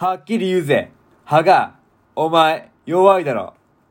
はっきり言うぜ。歯が、お前、弱いだろ。